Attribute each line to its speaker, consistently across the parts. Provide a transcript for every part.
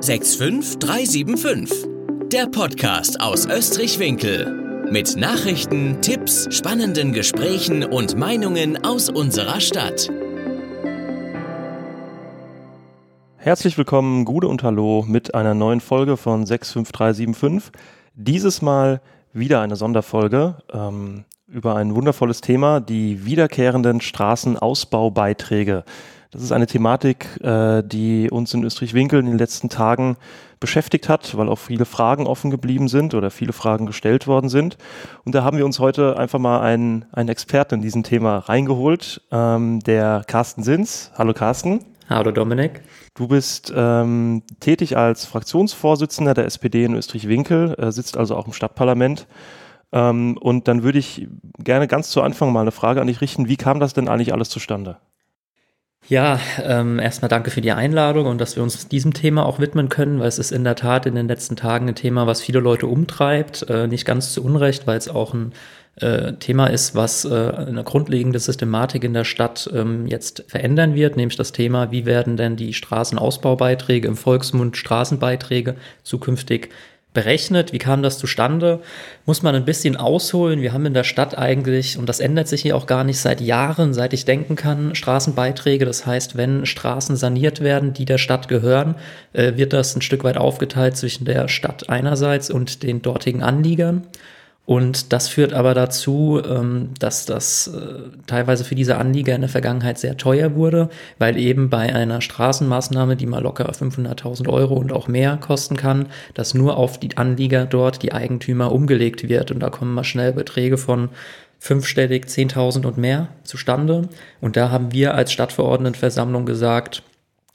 Speaker 1: 65375. Der Podcast aus Österreich-Winkel. Mit Nachrichten, Tipps, spannenden Gesprächen und Meinungen aus unserer Stadt.
Speaker 2: Herzlich willkommen, Gude und Hallo mit einer neuen Folge von 65375. Dieses Mal wieder eine Sonderfolge ähm, über ein wundervolles Thema, die wiederkehrenden Straßenausbaubeiträge. Das ist eine Thematik, äh, die uns in Österreich-Winkel in den letzten Tagen beschäftigt hat, weil auch viele Fragen offen geblieben sind oder viele Fragen gestellt worden sind. Und da haben wir uns heute einfach mal einen, einen Experten in diesem Thema reingeholt, ähm, der Carsten Sins. Hallo Carsten.
Speaker 3: Hallo Dominik.
Speaker 2: Du bist ähm, tätig als Fraktionsvorsitzender der SPD in Österreich-Winkel, äh, sitzt also auch im Stadtparlament. Ähm, und dann würde ich gerne ganz zu Anfang mal eine Frage an dich richten. Wie kam das denn eigentlich alles zustande?
Speaker 3: Ja, ähm, erstmal danke für die Einladung und dass wir uns diesem Thema auch widmen können, weil es ist in der Tat in den letzten Tagen ein Thema, was viele Leute umtreibt, äh, nicht ganz zu Unrecht, weil es auch ein äh, Thema ist, was äh, eine grundlegende Systematik in der Stadt ähm, jetzt verändern wird, nämlich das Thema, wie werden denn die Straßenausbaubeiträge im Volksmund Straßenbeiträge zukünftig berechnet. Wie kam das zustande? Muss man ein bisschen ausholen. Wir haben in der Stadt eigentlich, und das ändert sich hier auch gar nicht seit Jahren, seit ich denken kann, Straßenbeiträge. Das heißt, wenn Straßen saniert werden, die der Stadt gehören, äh, wird das ein Stück weit aufgeteilt zwischen der Stadt einerseits und den dortigen Anliegern. Und das führt aber dazu, ähm, dass das äh, teilweise für diese Anlieger in der Vergangenheit sehr teuer wurde, weil eben bei einer Straßenmaßnahme, die mal locker 500.000 Euro und auch mehr kosten kann, dass nur auf die Anlieger dort, die Eigentümer, umgelegt wird. Und da kommen mal schnell Beträge von fünfstellig, 10.000 und mehr zustande. Und da haben wir als Stadtverordnetenversammlung gesagt,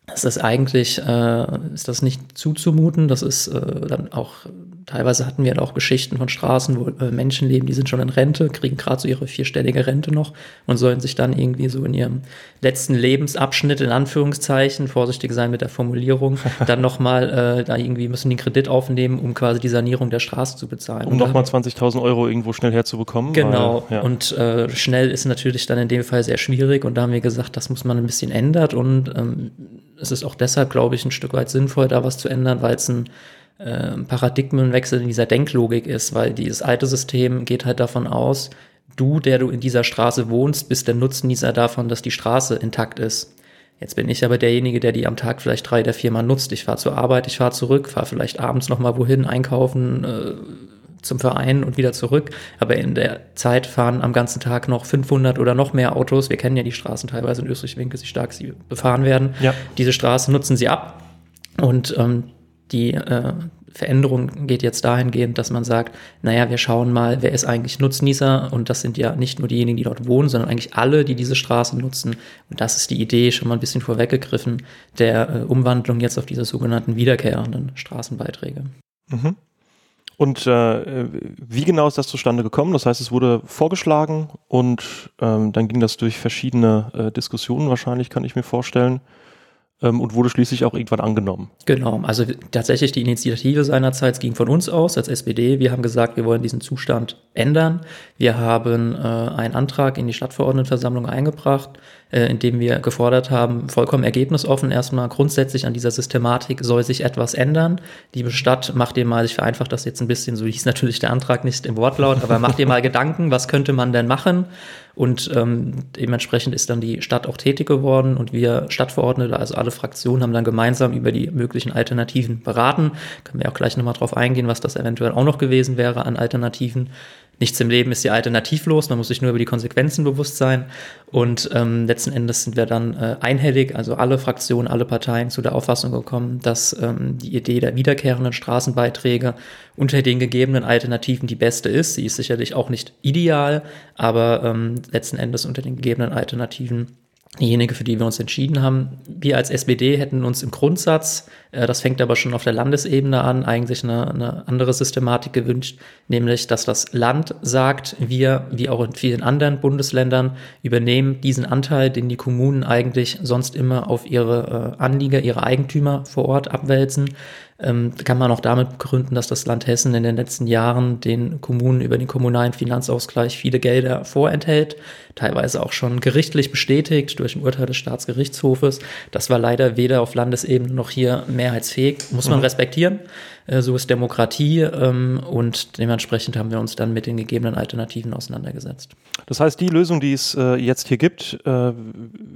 Speaker 3: das ist eigentlich, äh, ist das nicht zuzumuten. Das ist äh, dann auch teilweise hatten wir halt auch Geschichten von Straßen, wo äh, Menschen leben, die sind schon in Rente, kriegen gerade so ihre vierstellige Rente noch und sollen sich dann irgendwie so in ihrem letzten Lebensabschnitt, in Anführungszeichen, vorsichtig sein mit der Formulierung, dann nochmal äh, da irgendwie müssen den Kredit aufnehmen, um quasi die Sanierung der Straße zu bezahlen.
Speaker 2: Um nochmal 20.000 Euro irgendwo schnell herzubekommen.
Speaker 3: Genau. Weil, ja. Und äh, schnell ist natürlich dann in dem Fall sehr schwierig und da haben wir gesagt, das muss man ein bisschen ändern und ähm, es ist auch deshalb, glaube ich, ein Stück weit sinnvoll, da was zu ändern, weil es ein äh, Paradigmenwechsel in dieser Denklogik ist, weil dieses alte System geht halt davon aus, du, der du in dieser Straße wohnst, bist der Nutznießer davon, dass die Straße intakt ist. Jetzt bin ich aber derjenige, der die am Tag vielleicht drei oder viermal nutzt. Ich fahre zur Arbeit, ich fahre zurück, fahre vielleicht abends nochmal wohin, einkaufen, äh, zum Verein und wieder zurück. Aber in der Zeit fahren am ganzen Tag noch 500 oder noch mehr Autos. Wir kennen ja die Straßen teilweise in Österreich-Winkel, wie stark sie befahren werden. Ja. Diese Straße nutzen sie ab. Und ähm, die äh, Veränderung geht jetzt dahingehend, dass man sagt, naja, wir schauen mal, wer ist eigentlich Nutznießer und das sind ja nicht nur diejenigen, die dort wohnen, sondern eigentlich alle, die diese Straßen nutzen. Und das ist die Idee, schon mal ein bisschen vorweggegriffen, der äh, Umwandlung jetzt auf diese sogenannten wiederkehrenden Straßenbeiträge.
Speaker 2: Mhm. Und äh, wie genau ist das zustande gekommen? Das heißt, es wurde vorgeschlagen und ähm, dann ging das durch verschiedene äh, Diskussionen wahrscheinlich, kann ich mir vorstellen ähm, und wurde schließlich auch irgendwann angenommen.
Speaker 3: Genau, also tatsächlich die Initiative seinerzeit ging von uns aus als SPD. Wir haben gesagt, wir wollen diesen Zustand ändern. Wir haben äh, einen Antrag in die Stadtverordnetenversammlung eingebracht, äh, in dem wir gefordert haben, vollkommen ergebnisoffen erstmal grundsätzlich an dieser Systematik soll sich etwas ändern. Liebe Stadt, macht ihr mal, ich vereinfache das jetzt ein bisschen, so hieß natürlich der Antrag nicht im Wortlaut, aber macht ihr mal Gedanken, was könnte man denn machen? Und ähm, dementsprechend ist dann die Stadt auch tätig geworden und wir Stadtverordnete, also alle Fraktionen, haben dann gemeinsam über die möglichen Alternativen beraten. Können wir auch gleich nochmal drauf eingehen, was das eventuell auch noch gewesen wäre an Alternativen. Nichts im Leben ist ja alternativlos, man muss sich nur über die Konsequenzen bewusst sein. Und ähm, letzten Endes sind wir dann äh, einhellig, also alle Fraktionen, alle Parteien zu der Auffassung gekommen, dass ähm, die Idee der wiederkehrenden Straßenbeiträge unter den gegebenen Alternativen die beste ist. Sie ist sicherlich auch nicht ideal, aber ähm, letzten Endes unter den gegebenen Alternativen diejenige, für die wir uns entschieden haben. Wir als SPD hätten uns im Grundsatz, äh, das fängt aber schon auf der Landesebene an, eigentlich eine, eine, andere Systematik gewünscht, nämlich, dass das Land sagt, wir, wie auch in vielen anderen Bundesländern, übernehmen diesen Anteil, den die Kommunen eigentlich sonst immer auf ihre äh, Anlieger, ihre Eigentümer vor Ort abwälzen. Ähm, kann man auch damit begründen, dass das Land Hessen in den letzten Jahren den Kommunen über den kommunalen Finanzausgleich viele Gelder vorenthält, teilweise auch schon gerichtlich bestätigt durch ein Urteil des Staatsgerichtshofes. Das war leider weder auf Landesebene noch hier mehrheitsfähig, muss man mhm. respektieren. Äh, so ist Demokratie ähm, und dementsprechend haben wir uns dann mit den gegebenen Alternativen auseinandergesetzt.
Speaker 2: Das heißt, die Lösung, die es äh, jetzt hier gibt, äh,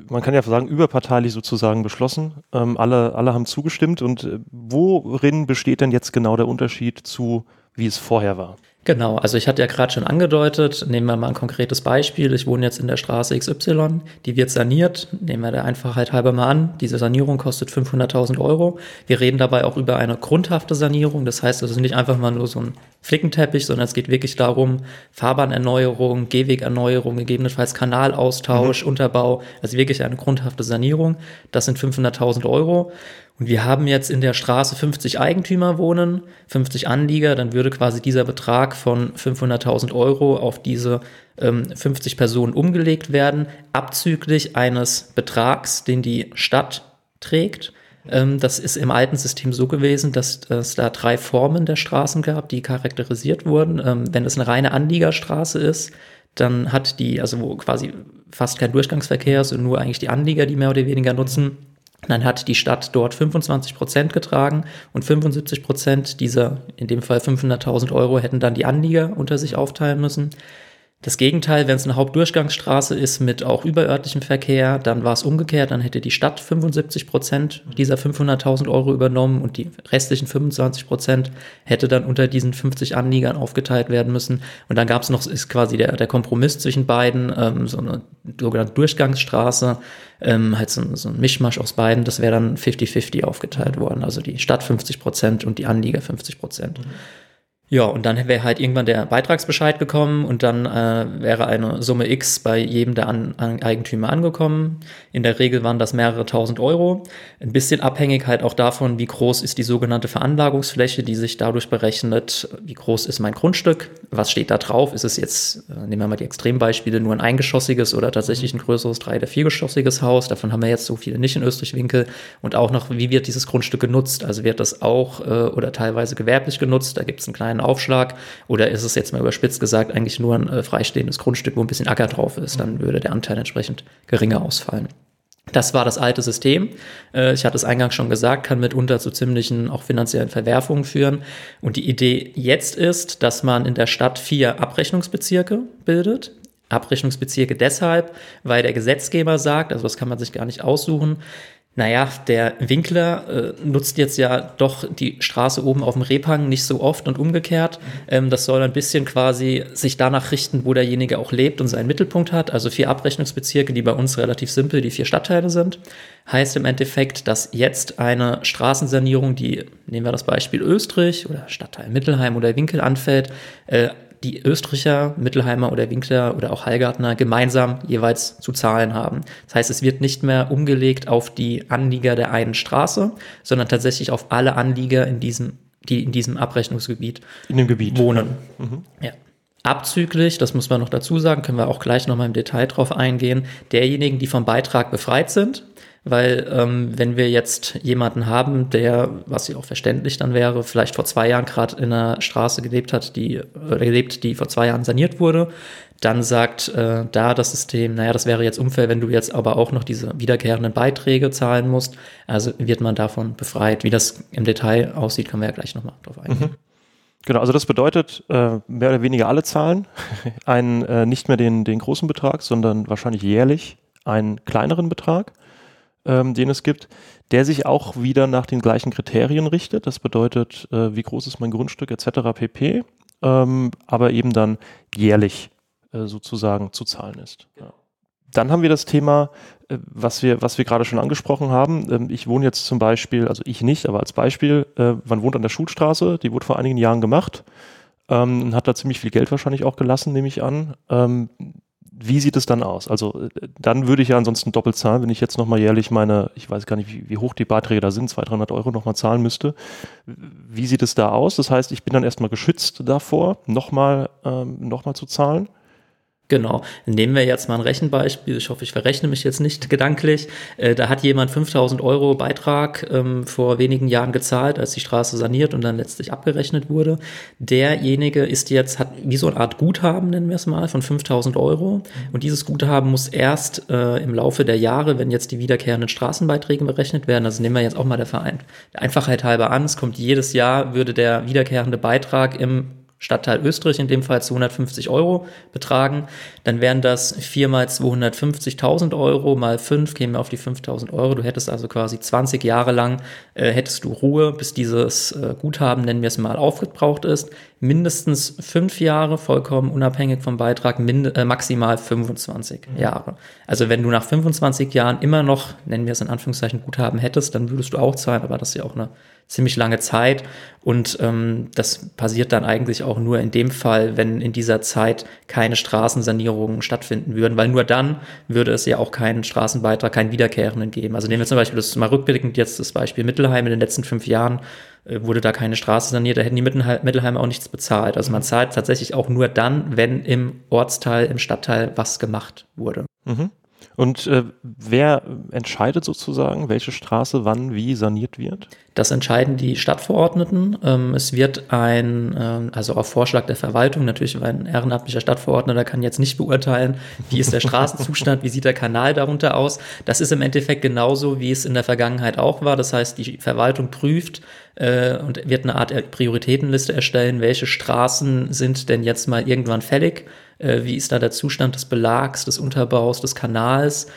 Speaker 2: man kann ja sagen, überparteilich sozusagen beschlossen. Ähm, alle, alle haben zugestimmt und worin besteht denn jetzt genau der Unterschied zu, wie es vorher war?
Speaker 3: Genau, also ich hatte ja gerade schon angedeutet, nehmen wir mal ein konkretes Beispiel. Ich wohne jetzt in der Straße XY, die wird saniert. Nehmen wir der Einfachheit halber mal an. Diese Sanierung kostet 500.000 Euro. Wir reden dabei auch über eine grundhafte Sanierung. Das heißt, es ist nicht einfach mal nur so ein Flickenteppich, sondern es geht wirklich darum, Fahrbahnerneuerung, Gehwegerneuerung, gegebenenfalls Kanalaustausch, mhm. Unterbau, also wirklich eine grundhafte Sanierung. Das sind 500.000 Euro. Und wir haben jetzt in der Straße 50 Eigentümer wohnen, 50 Anlieger, dann würde quasi dieser Betrag von 500.000 Euro auf diese ähm, 50 Personen umgelegt werden, abzüglich eines Betrags, den die Stadt trägt. Ähm, das ist im alten System so gewesen, dass es da drei Formen der Straßen gab, die charakterisiert wurden. Ähm, wenn es eine reine Anliegerstraße ist, dann hat die, also wo quasi fast kein Durchgangsverkehr ist und nur eigentlich die Anlieger, die mehr oder weniger nutzen, dann hat die Stadt dort 25 Prozent getragen und 75 Prozent dieser, in dem Fall 500.000 Euro, hätten dann die Anlieger unter sich aufteilen müssen. Das Gegenteil, wenn es eine Hauptdurchgangsstraße ist mit auch überörtlichem Verkehr, dann war es umgekehrt, dann hätte die Stadt 75 Prozent dieser 500.000 Euro übernommen und die restlichen 25 Prozent hätte dann unter diesen 50 Anliegern aufgeteilt werden müssen. Und dann gab es noch, ist quasi der, der Kompromiss zwischen beiden, ähm, so eine sogenannte Durchgangsstraße, ähm, halt so, so ein Mischmasch aus beiden, das wäre dann 50-50 aufgeteilt worden. Also die Stadt 50 Prozent und die Anlieger 50 Prozent. Mhm. Ja, und dann wäre halt irgendwann der Beitragsbescheid gekommen und dann äh, wäre eine Summe X bei jedem der An An Eigentümer angekommen. In der Regel waren das mehrere tausend Euro. Ein bisschen abhängig halt auch davon, wie groß ist die sogenannte Veranlagungsfläche, die sich dadurch berechnet, wie groß ist mein Grundstück, was steht da drauf, ist es jetzt, äh, nehmen wir mal die Extrembeispiele, nur ein eingeschossiges oder tatsächlich ein größeres drei- oder viergeschossiges Haus. Davon haben wir jetzt so viele nicht in Österreich-Winkel. Und auch noch, wie wird dieses Grundstück genutzt? Also wird das auch äh, oder teilweise gewerblich genutzt? Da gibt es einen kleinen kleinen Aufschlag? Oder ist es jetzt mal überspitzt gesagt eigentlich nur ein äh, freistehendes Grundstück, wo ein bisschen Acker drauf ist? Dann würde der Anteil entsprechend geringer ausfallen. Das war das alte System. Äh, ich hatte es eingangs schon gesagt, kann mitunter zu ziemlichen auch finanziellen Verwerfungen führen. Und die Idee jetzt ist, dass man in der Stadt vier Abrechnungsbezirke bildet. Abrechnungsbezirke deshalb, weil der Gesetzgeber sagt, also das kann man sich gar nicht aussuchen, naja, der Winkler äh, nutzt jetzt ja doch die Straße oben auf dem Rebhang nicht so oft und umgekehrt. Ähm, das soll ein bisschen quasi sich danach richten, wo derjenige auch lebt und seinen Mittelpunkt hat. Also vier Abrechnungsbezirke, die bei uns relativ simpel die vier Stadtteile sind. Heißt im Endeffekt, dass jetzt eine Straßensanierung, die, nehmen wir das Beispiel Österreich oder Stadtteil Mittelheim oder Winkel anfällt, äh, die Österreicher, Mittelheimer oder Winkler oder auch Heilgartner gemeinsam jeweils zu zahlen haben. Das heißt, es wird nicht mehr umgelegt auf die Anlieger der einen Straße, sondern tatsächlich auf alle Anlieger in diesem, die in diesem Abrechnungsgebiet
Speaker 2: in dem Gebiet
Speaker 3: wohnen. Mhm. Ja. Abzüglich, das muss man noch dazu sagen, können wir auch gleich nochmal im Detail drauf eingehen, derjenigen, die vom Beitrag befreit sind, weil ähm, wenn wir jetzt jemanden haben, der, was ja auch verständlich dann wäre, vielleicht vor zwei Jahren gerade in einer Straße gelebt hat, die oder gelebt, die vor zwei Jahren saniert wurde, dann sagt äh, da das System, naja, das wäre jetzt unfair, wenn du jetzt aber auch noch diese wiederkehrenden Beiträge zahlen musst. Also wird man davon befreit. Wie das im Detail aussieht, können wir ja gleich nochmal drauf eingehen. Mhm.
Speaker 2: Genau, also das bedeutet, äh, mehr oder weniger alle zahlen einen, äh, nicht mehr den, den großen Betrag, sondern wahrscheinlich jährlich einen kleineren Betrag ähm, den es gibt, der sich auch wieder nach den gleichen Kriterien richtet. Das bedeutet, äh, wie groß ist mein Grundstück etc. pp. Ähm, aber eben dann jährlich äh, sozusagen zu zahlen ist. Ja. Dann haben wir das Thema, äh, was wir, was wir gerade schon angesprochen haben. Ähm, ich wohne jetzt zum Beispiel, also ich nicht, aber als Beispiel, äh, man wohnt an der Schulstraße, die wurde vor einigen Jahren gemacht ähm, und hat da ziemlich viel Geld wahrscheinlich auch gelassen, nehme ich an. Ähm, wie sieht es dann aus? Also äh, dann würde ich ja ansonsten doppelt zahlen, wenn ich jetzt nochmal jährlich meine, ich weiß gar nicht, wie, wie hoch die Beiträge da sind, 200, 300 Euro nochmal zahlen müsste. Wie sieht es da aus? Das heißt, ich bin dann erstmal geschützt davor, nochmal ähm, noch zu zahlen.
Speaker 3: Genau. Nehmen wir jetzt mal ein Rechenbeispiel. Ich hoffe, ich verrechne mich jetzt nicht gedanklich. Äh, da hat jemand 5000 Euro Beitrag ähm, vor wenigen Jahren gezahlt, als die Straße saniert und dann letztlich abgerechnet wurde. Derjenige ist jetzt, hat wie so eine Art Guthaben, nennen wir es mal, von 5000 Euro. Und dieses Guthaben muss erst äh, im Laufe der Jahre, wenn jetzt die wiederkehrenden Straßenbeiträge berechnet werden, also nehmen wir jetzt auch mal der Verein, der Einfachheit halber an, es kommt jedes Jahr, würde der wiederkehrende Beitrag im Stadtteil Österreich in dem Fall 250 Euro betragen, dann wären das 4 mal 250.000 Euro mal 5 kämen wir auf die 5.000 Euro. Du hättest also quasi 20 Jahre lang, äh, hättest du Ruhe, bis dieses äh, Guthaben, nennen wir es mal, aufgebraucht ist. Mindestens 5 Jahre, vollkommen unabhängig vom Beitrag, äh, maximal 25 mhm. Jahre. Also wenn du nach 25 Jahren immer noch, nennen wir es in Anführungszeichen, Guthaben hättest, dann würdest du auch zahlen, aber das ist ja auch eine ziemlich lange Zeit. Und ähm, das passiert dann eigentlich auch nur in dem Fall, wenn in dieser Zeit keine Straßensanierungen stattfinden würden, weil nur dann würde es ja auch keinen Straßenbeitrag, keinen wiederkehrenden geben. Also nehmen wir zum Beispiel das mal rückblickend jetzt das Beispiel Mittelheim in den letzten fünf Jahren wurde da keine Straße saniert, da hätten die Mittelheimer auch nichts bezahlt. Also man zahlt tatsächlich auch nur dann, wenn im Ortsteil, im Stadtteil was gemacht wurde.
Speaker 2: Mhm. Und äh, wer entscheidet sozusagen, welche Straße wann wie saniert wird?
Speaker 3: Das entscheiden die Stadtverordneten. Ähm, es wird ein, ähm, also auf Vorschlag der Verwaltung, natürlich ein ehrenamtlicher Stadtverordneter kann jetzt nicht beurteilen, wie ist der Straßenzustand, wie sieht der Kanal darunter aus. Das ist im Endeffekt genauso, wie es in der Vergangenheit auch war. Das heißt, die Verwaltung prüft äh, und wird eine Art Prioritätenliste erstellen, welche Straßen sind denn jetzt mal irgendwann fällig wie ist da der Zustand des Belags, des Unterbaus, des Kanals,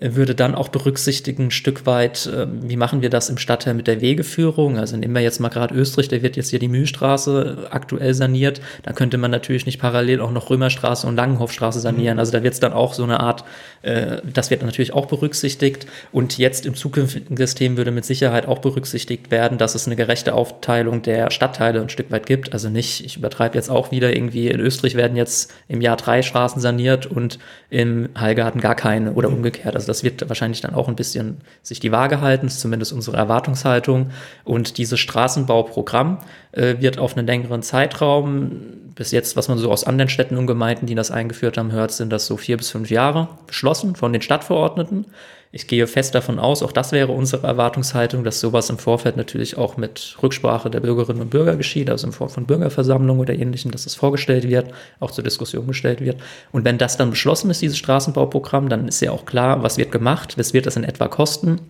Speaker 3: würde dann auch berücksichtigen, ein Stück weit, ähm, wie machen wir das im Stadtteil mit der Wegeführung. Also nehmen wir jetzt mal gerade Österreich, da wird jetzt hier die Mühlstraße aktuell saniert. Da könnte man natürlich nicht parallel auch noch Römerstraße und Langenhofstraße sanieren. Mhm. Also da wird es dann auch so eine Art, äh, das wird natürlich auch berücksichtigt. Und jetzt im zukünftigen System würde mit Sicherheit auch berücksichtigt werden, dass es eine gerechte Aufteilung der Stadtteile ein Stück weit gibt. Also nicht, ich übertreibe jetzt auch wieder irgendwie, in Österreich werden jetzt im Jahr drei Straßen saniert und im Heilgarten gar keine oder umgekehrt. Also das wird wahrscheinlich dann auch ein bisschen sich die Waage halten, ist zumindest unsere Erwartungshaltung. Und dieses Straßenbauprogramm äh, wird auf einen längeren Zeitraum, bis jetzt, was man so aus anderen Städten und Gemeinden, die das eingeführt haben, hört, sind das so vier bis fünf Jahre beschlossen von den Stadtverordneten. Ich gehe fest davon aus, auch das wäre unsere Erwartungshaltung, dass sowas im Vorfeld natürlich auch mit Rücksprache der Bürgerinnen und Bürger geschieht, also in Form von Bürgerversammlungen oder ähnlichem, dass es vorgestellt wird, auch zur Diskussion gestellt wird. Und wenn das dann beschlossen ist, dieses Straßenbauprogramm, dann ist ja auch klar, was wird gemacht, was wird das in etwa kosten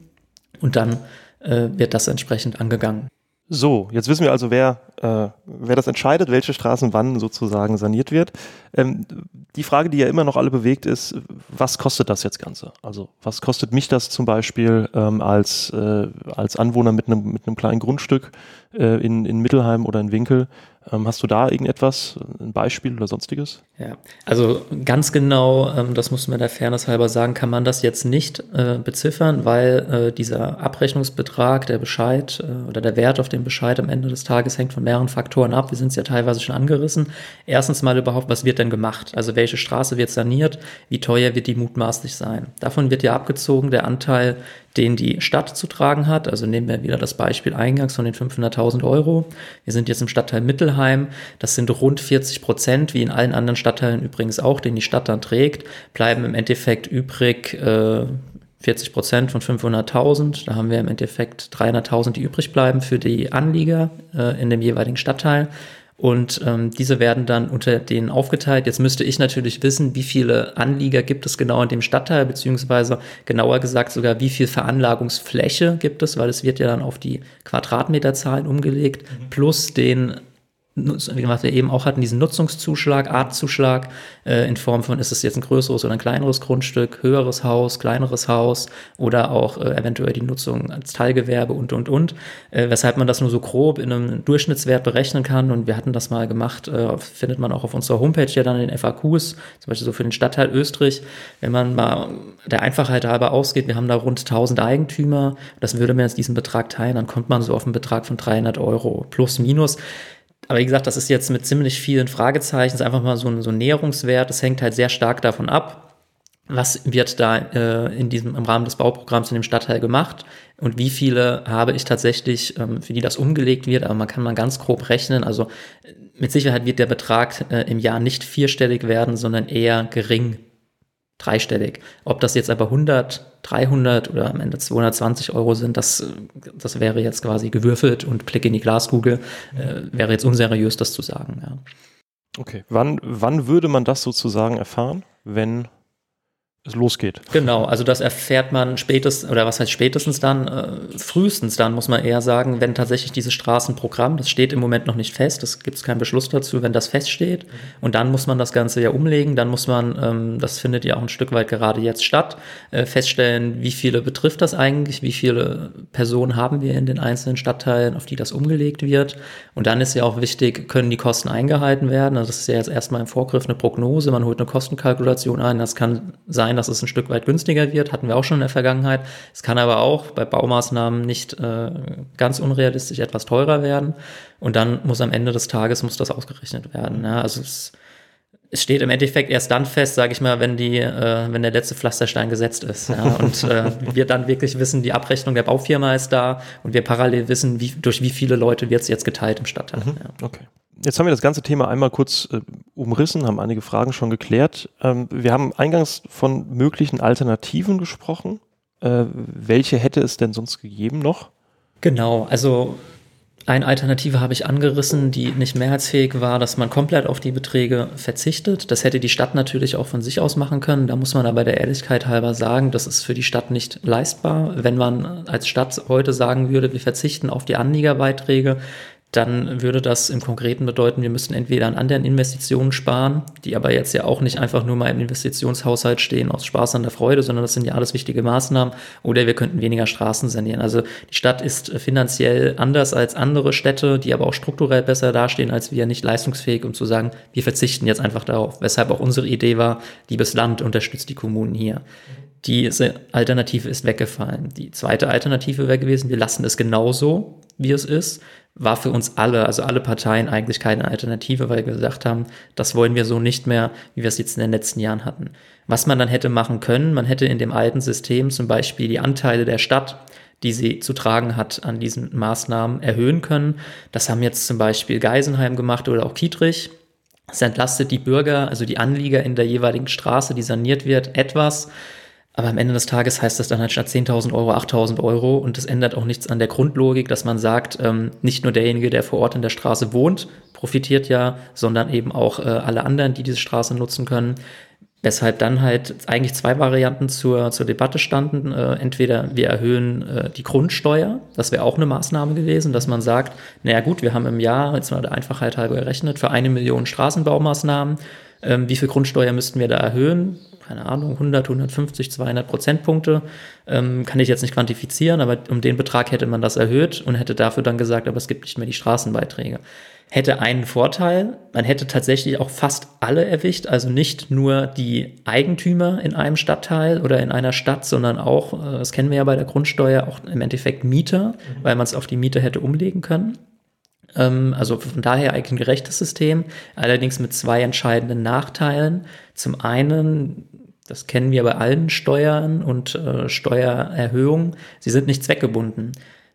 Speaker 3: und dann äh, wird das entsprechend angegangen.
Speaker 2: So, jetzt wissen wir also, wer, äh, wer das entscheidet, welche Straßen wann sozusagen saniert wird. Ähm, die Frage, die ja immer noch alle bewegt, ist, was kostet das jetzt Ganze? Also was kostet mich das zum Beispiel ähm, als, äh, als Anwohner mit einem mit einem kleinen Grundstück äh, in, in Mittelheim oder in Winkel? Ähm, hast du da irgendetwas, ein Beispiel oder sonstiges?
Speaker 3: Ja, also ganz genau, ähm, das muss man der Fairness halber sagen, kann man das jetzt nicht äh, beziffern, weil äh, dieser Abrechnungsbetrag, der Bescheid äh, oder der Wert auf den Bescheid am Ende des Tages hängt von mehreren Faktoren ab. Wir sind es ja teilweise schon angerissen. Erstens mal überhaupt, was wird denn gemacht? Also welche Straße wird saniert? Wie teuer wird die mutmaßlich sein? Davon wird ja abgezogen der Anteil den die Stadt zu tragen hat. Also nehmen wir wieder das Beispiel eingangs von den 500.000 Euro. Wir sind jetzt im Stadtteil Mittelheim. Das sind rund 40 Prozent, wie in allen anderen Stadtteilen übrigens auch, den die Stadt dann trägt, bleiben im Endeffekt übrig. Äh, 40 Prozent von 500.000, da haben wir im Endeffekt 300.000, die übrig bleiben für die Anlieger äh, in dem jeweiligen Stadtteil. Und ähm, diese werden dann unter denen aufgeteilt. Jetzt müsste ich natürlich wissen, wie viele Anlieger gibt es genau in dem Stadtteil, beziehungsweise genauer gesagt sogar, wie viel Veranlagungsfläche gibt es, weil es wird ja dann auf die Quadratmeterzahlen umgelegt, mhm. plus den wie wir eben auch hatten, diesen Nutzungszuschlag, Artzuschlag äh, in Form von, ist es jetzt ein größeres oder ein kleineres Grundstück, höheres Haus, kleineres Haus oder auch äh, eventuell die Nutzung als Teilgewerbe und, und, und, äh, weshalb man das nur so grob in einem Durchschnittswert berechnen kann und wir hatten das mal gemacht, äh, findet man auch auf unserer Homepage ja dann in den FAQs, zum Beispiel so für den Stadtteil Österreich, wenn man mal der Einfachheit halber ausgeht, wir haben da rund 1000 Eigentümer, das würde man jetzt diesen Betrag teilen, dann kommt man so auf einen Betrag von 300 Euro plus minus. Aber wie gesagt, das ist jetzt mit ziemlich vielen Fragezeichen, das ist einfach mal so ein, so ein Näherungswert. Das hängt halt sehr stark davon ab, was wird da äh, in diesem, im Rahmen des Bauprogramms in dem Stadtteil gemacht und wie viele habe ich tatsächlich, ähm, für die das umgelegt wird. Aber man kann mal ganz grob rechnen. Also mit Sicherheit wird der Betrag äh, im Jahr nicht vierstellig werden, sondern eher gering dreistellig. Ob das jetzt aber 100, 300 oder am Ende 220 Euro sind, das, das wäre jetzt quasi gewürfelt und Blick in die Glaskugel. Äh, wäre jetzt unseriös, das zu sagen. Ja.
Speaker 2: Okay. Wann, wann würde man das sozusagen erfahren, wenn es losgeht.
Speaker 3: Genau, also das erfährt man spätestens, oder was heißt spätestens dann, äh, frühestens dann muss man eher sagen, wenn tatsächlich dieses Straßenprogramm, das steht im Moment noch nicht fest, es gibt keinen Beschluss dazu, wenn das feststeht. Mhm. Und dann muss man das Ganze ja umlegen, dann muss man, ähm, das findet ja auch ein Stück weit gerade jetzt statt, äh, feststellen, wie viele betrifft das eigentlich, wie viele Personen haben wir in den einzelnen Stadtteilen, auf die das umgelegt wird. Und dann ist ja auch wichtig, können die Kosten eingehalten werden. Also das ist ja jetzt erstmal im Vorgriff eine Prognose, man holt eine Kostenkalkulation ein, das kann sein, sein, dass es ein Stück weit günstiger wird, hatten wir auch schon in der Vergangenheit. Es kann aber auch bei Baumaßnahmen nicht äh, ganz unrealistisch etwas teurer werden. Und dann muss am Ende des Tages muss das ausgerechnet werden. Ja, also es, es steht im Endeffekt erst dann fest, sage ich mal, wenn die, äh, wenn der letzte Pflasterstein gesetzt ist. Ja, und äh, wir dann wirklich wissen, die Abrechnung der Baufirma ist da und wir parallel wissen, wie, durch wie viele Leute wird es jetzt geteilt im Stadtteil. Mhm,
Speaker 2: ja. Okay. Jetzt haben wir das ganze Thema einmal kurz äh, umrissen, haben einige Fragen schon geklärt. Ähm, wir haben eingangs von möglichen Alternativen gesprochen. Äh, welche hätte es denn sonst gegeben noch?
Speaker 3: Genau, also eine Alternative habe ich angerissen, die nicht mehrheitsfähig war, dass man komplett auf die Beträge verzichtet. Das hätte die Stadt natürlich auch von sich aus machen können. Da muss man aber der Ehrlichkeit halber sagen, das ist für die Stadt nicht leistbar. Wenn man als Stadt heute sagen würde, wir verzichten auf die Anliegerbeiträge, dann würde das im Konkreten bedeuten, wir müssen entweder an anderen Investitionen sparen, die aber jetzt ja auch nicht einfach nur mal im Investitionshaushalt stehen aus Spaß an der Freude, sondern das sind ja alles wichtige Maßnahmen, oder wir könnten weniger Straßen sanieren. Also die Stadt ist finanziell anders als andere Städte, die aber auch strukturell besser dastehen als wir, nicht leistungsfähig, um zu sagen, wir verzichten jetzt einfach darauf. Weshalb auch unsere Idee war, liebes Land, unterstützt die Kommunen hier. Diese Alternative ist weggefallen. Die zweite Alternative wäre gewesen, wir lassen es genauso, wie es ist war für uns alle, also alle Parteien eigentlich keine Alternative, weil wir gesagt haben, das wollen wir so nicht mehr, wie wir es jetzt in den letzten Jahren hatten. Was man dann hätte machen können, man hätte in dem alten System zum Beispiel die Anteile der Stadt, die sie zu tragen hat, an diesen Maßnahmen erhöhen können. Das haben jetzt zum Beispiel Geisenheim gemacht oder auch Kietrich. Es entlastet die Bürger, also die Anlieger in der jeweiligen Straße, die saniert wird, etwas. Aber am Ende des Tages heißt das dann halt statt 10.000 Euro 8.000 Euro und das ändert auch nichts an der Grundlogik, dass man sagt, ähm, nicht nur derjenige, der vor Ort in der Straße wohnt, profitiert ja, sondern eben auch äh, alle anderen, die diese Straße nutzen können. Weshalb dann halt eigentlich zwei Varianten zur, zur Debatte standen. Äh, entweder wir erhöhen äh, die Grundsteuer, das wäre auch eine Maßnahme gewesen, dass man sagt, naja gut, wir haben im Jahr, jetzt mal der Einfachheit halber gerechnet, für eine Million Straßenbaumaßnahmen, ähm, wie viel Grundsteuer müssten wir da erhöhen? keine Ahnung, 100, 150, 200 Prozentpunkte. Ähm, kann ich jetzt nicht quantifizieren, aber um den Betrag hätte man das erhöht und hätte dafür dann gesagt, aber es gibt nicht mehr die Straßenbeiträge. Hätte einen Vorteil, man hätte tatsächlich auch fast alle erwischt, also nicht nur die Eigentümer in einem Stadtteil oder in einer Stadt, sondern auch, äh, das kennen wir ja bei der Grundsteuer, auch im Endeffekt Mieter, mhm. weil man es auf die Mieter hätte umlegen können. Ähm, also von daher eigentlich ein gerechtes System, allerdings mit zwei entscheidenden Nachteilen. Zum einen, das kennen wir bei allen Steuern und äh, Steuererhöhungen, sie sind nicht zweckgebunden.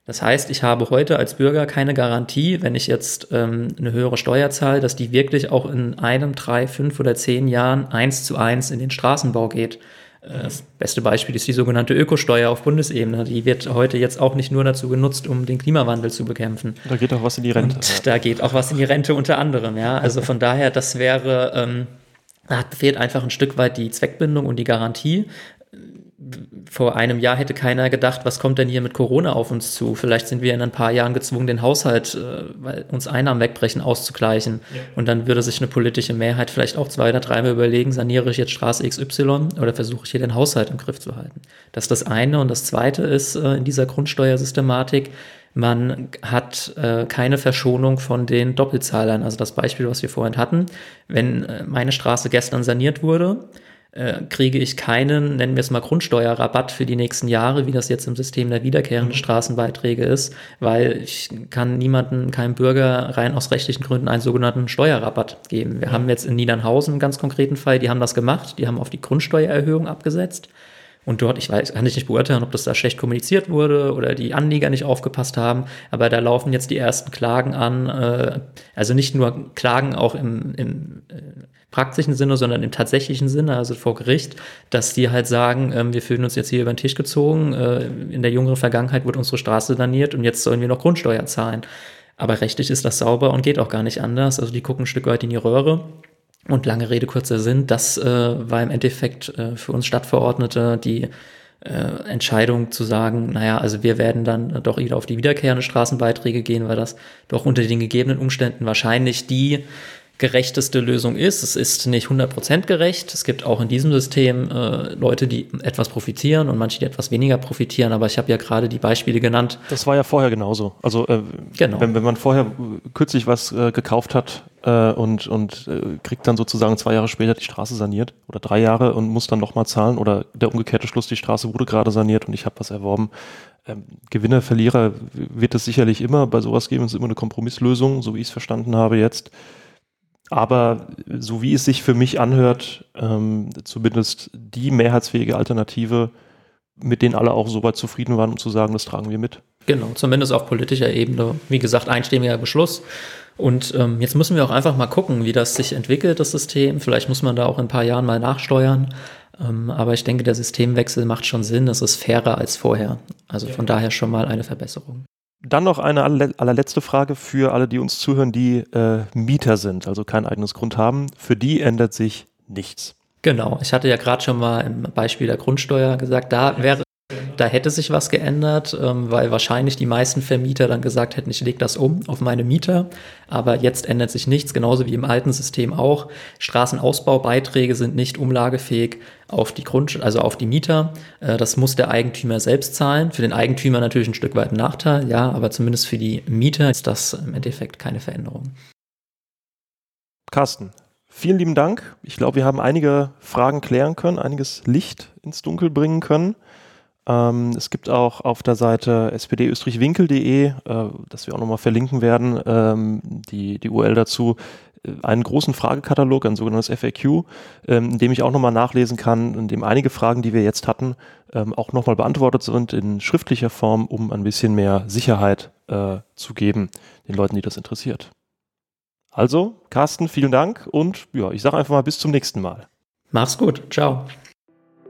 Speaker 3: Das heißt, ich habe heute als Bürger keine Garantie, wenn ich jetzt ähm, eine höhere Steuer zahle, dass die wirklich auch in einem, drei, fünf oder zehn Jahren eins zu eins in den Straßenbau geht. Äh, das beste Beispiel ist die sogenannte Ökosteuer auf Bundesebene. Die wird heute jetzt auch nicht nur dazu genutzt, um den Klimawandel zu bekämpfen.
Speaker 2: Da geht auch was in die Rente.
Speaker 3: Und da geht auch was in die Rente unter anderem, ja. Also von daher, das wäre, ähm, da fehlt einfach ein Stück weit die Zweckbindung und die Garantie vor einem Jahr hätte keiner gedacht, was kommt denn hier mit Corona auf uns zu? Vielleicht sind wir in ein paar Jahren gezwungen, den Haushalt, äh, weil uns Einnahmen wegbrechen, auszugleichen. Ja. Und dann würde sich eine politische Mehrheit vielleicht auch zwei oder dreimal überlegen, saniere ich jetzt Straße XY oder versuche ich hier den Haushalt im Griff zu halten. Das ist das eine. Und das zweite ist äh, in dieser Grundsteuersystematik, man hat äh, keine Verschonung von den Doppelzahlern. Also das Beispiel, was wir vorhin hatten. Wenn äh, meine Straße gestern saniert wurde, äh, kriege ich keinen, nennen wir es mal Grundsteuerrabatt für die nächsten Jahre, wie das jetzt im System der wiederkehrenden mhm. Straßenbeiträge ist, weil ich kann niemanden, keinem Bürger rein aus rechtlichen Gründen einen sogenannten Steuerrabatt geben. Wir ja. haben jetzt in Niedernhausen einen ganz konkreten Fall, die haben das gemacht, die haben auf die Grundsteuererhöhung abgesetzt Und dort, ich weiß, kann ich nicht beurteilen, ob das da schlecht kommuniziert wurde oder die Anlieger nicht aufgepasst haben, aber da laufen jetzt die ersten Klagen an, äh, also nicht nur Klagen auch im, im äh, praktischen Sinne, sondern im tatsächlichen Sinne, also vor Gericht, dass die halt sagen, ähm, wir fühlen uns jetzt hier über den Tisch gezogen, äh, in der jüngeren Vergangenheit wurde unsere Straße saniert und jetzt sollen wir noch Grundsteuer zahlen. Aber rechtlich ist das sauber und geht auch gar nicht anders. Also die gucken ein Stück weit in die Röhre. Und lange Rede, kurzer Sinn, das äh, war im Endeffekt äh, für uns Stadtverordnete die äh, Entscheidung zu sagen, naja, also wir werden dann doch wieder auf die wiederkehrenden Straßenbeiträge gehen, weil das doch unter den gegebenen Umständen wahrscheinlich die gerechteste Lösung ist. Es ist nicht 100% gerecht. Es gibt auch in diesem System äh, Leute, die etwas profitieren und manche, die etwas weniger profitieren. Aber ich habe ja gerade die Beispiele genannt.
Speaker 2: Das war ja vorher genauso. Also äh, genau. wenn, wenn man vorher kürzlich was äh, gekauft hat äh, und, und äh, kriegt dann sozusagen zwei Jahre später die Straße saniert oder drei Jahre und muss dann nochmal zahlen oder der umgekehrte Schluss, die Straße wurde gerade saniert und ich habe was erworben. Ähm, Gewinner, Verlierer wird es sicherlich immer. Bei sowas geben es immer eine Kompromisslösung, so wie ich es verstanden habe jetzt. Aber so wie es sich für mich anhört, ähm, zumindest die mehrheitsfähige Alternative, mit denen alle auch so weit zufrieden waren, um zu sagen, das tragen wir mit.
Speaker 3: Genau, zumindest auf politischer Ebene. Wie gesagt, einstimmiger Beschluss. Und ähm, jetzt müssen wir auch einfach mal gucken, wie das sich entwickelt, das System. Vielleicht muss man da auch in ein paar Jahren mal nachsteuern. Ähm, aber ich denke, der Systemwechsel macht schon Sinn. Es ist fairer als vorher. Also von daher schon mal eine Verbesserung.
Speaker 2: Dann noch eine allerletzte Frage für alle, die uns zuhören, die äh, Mieter sind, also kein eigenes Grund haben. Für die ändert sich nichts.
Speaker 3: Genau, ich hatte ja gerade schon mal im Beispiel der Grundsteuer gesagt, da wäre da hätte sich was geändert, ähm, weil wahrscheinlich die meisten Vermieter dann gesagt hätten, ich lege das um auf meine Mieter. Aber jetzt ändert sich nichts, genauso wie im alten System auch. Straßenausbaubeiträge sind nicht umlagefähig auf die Grund, also auf die Mieter. Äh, das muss der Eigentümer selbst zahlen. Für den Eigentümer natürlich ein Stück weit ein Nachteil, ja, aber zumindest für die Mieter ist das im Endeffekt keine Veränderung.
Speaker 2: Carsten, vielen lieben Dank. Ich glaube, wir haben einige Fragen klären können, einiges Licht ins Dunkel bringen können. Ähm, es gibt auch auf der Seite spdösterreichwinkel.de, äh, das wir auch nochmal verlinken werden, ähm, die, die URL dazu, äh, einen großen Fragekatalog, ein sogenanntes FAQ, ähm, in dem ich auch nochmal nachlesen kann, in dem einige Fragen, die wir jetzt hatten, ähm, auch nochmal beantwortet sind in schriftlicher Form, um ein bisschen mehr Sicherheit äh, zu geben den Leuten, die das interessiert. Also, Carsten, vielen Dank und ja, ich sage einfach mal bis zum nächsten Mal.
Speaker 3: Mach's gut. Ciao.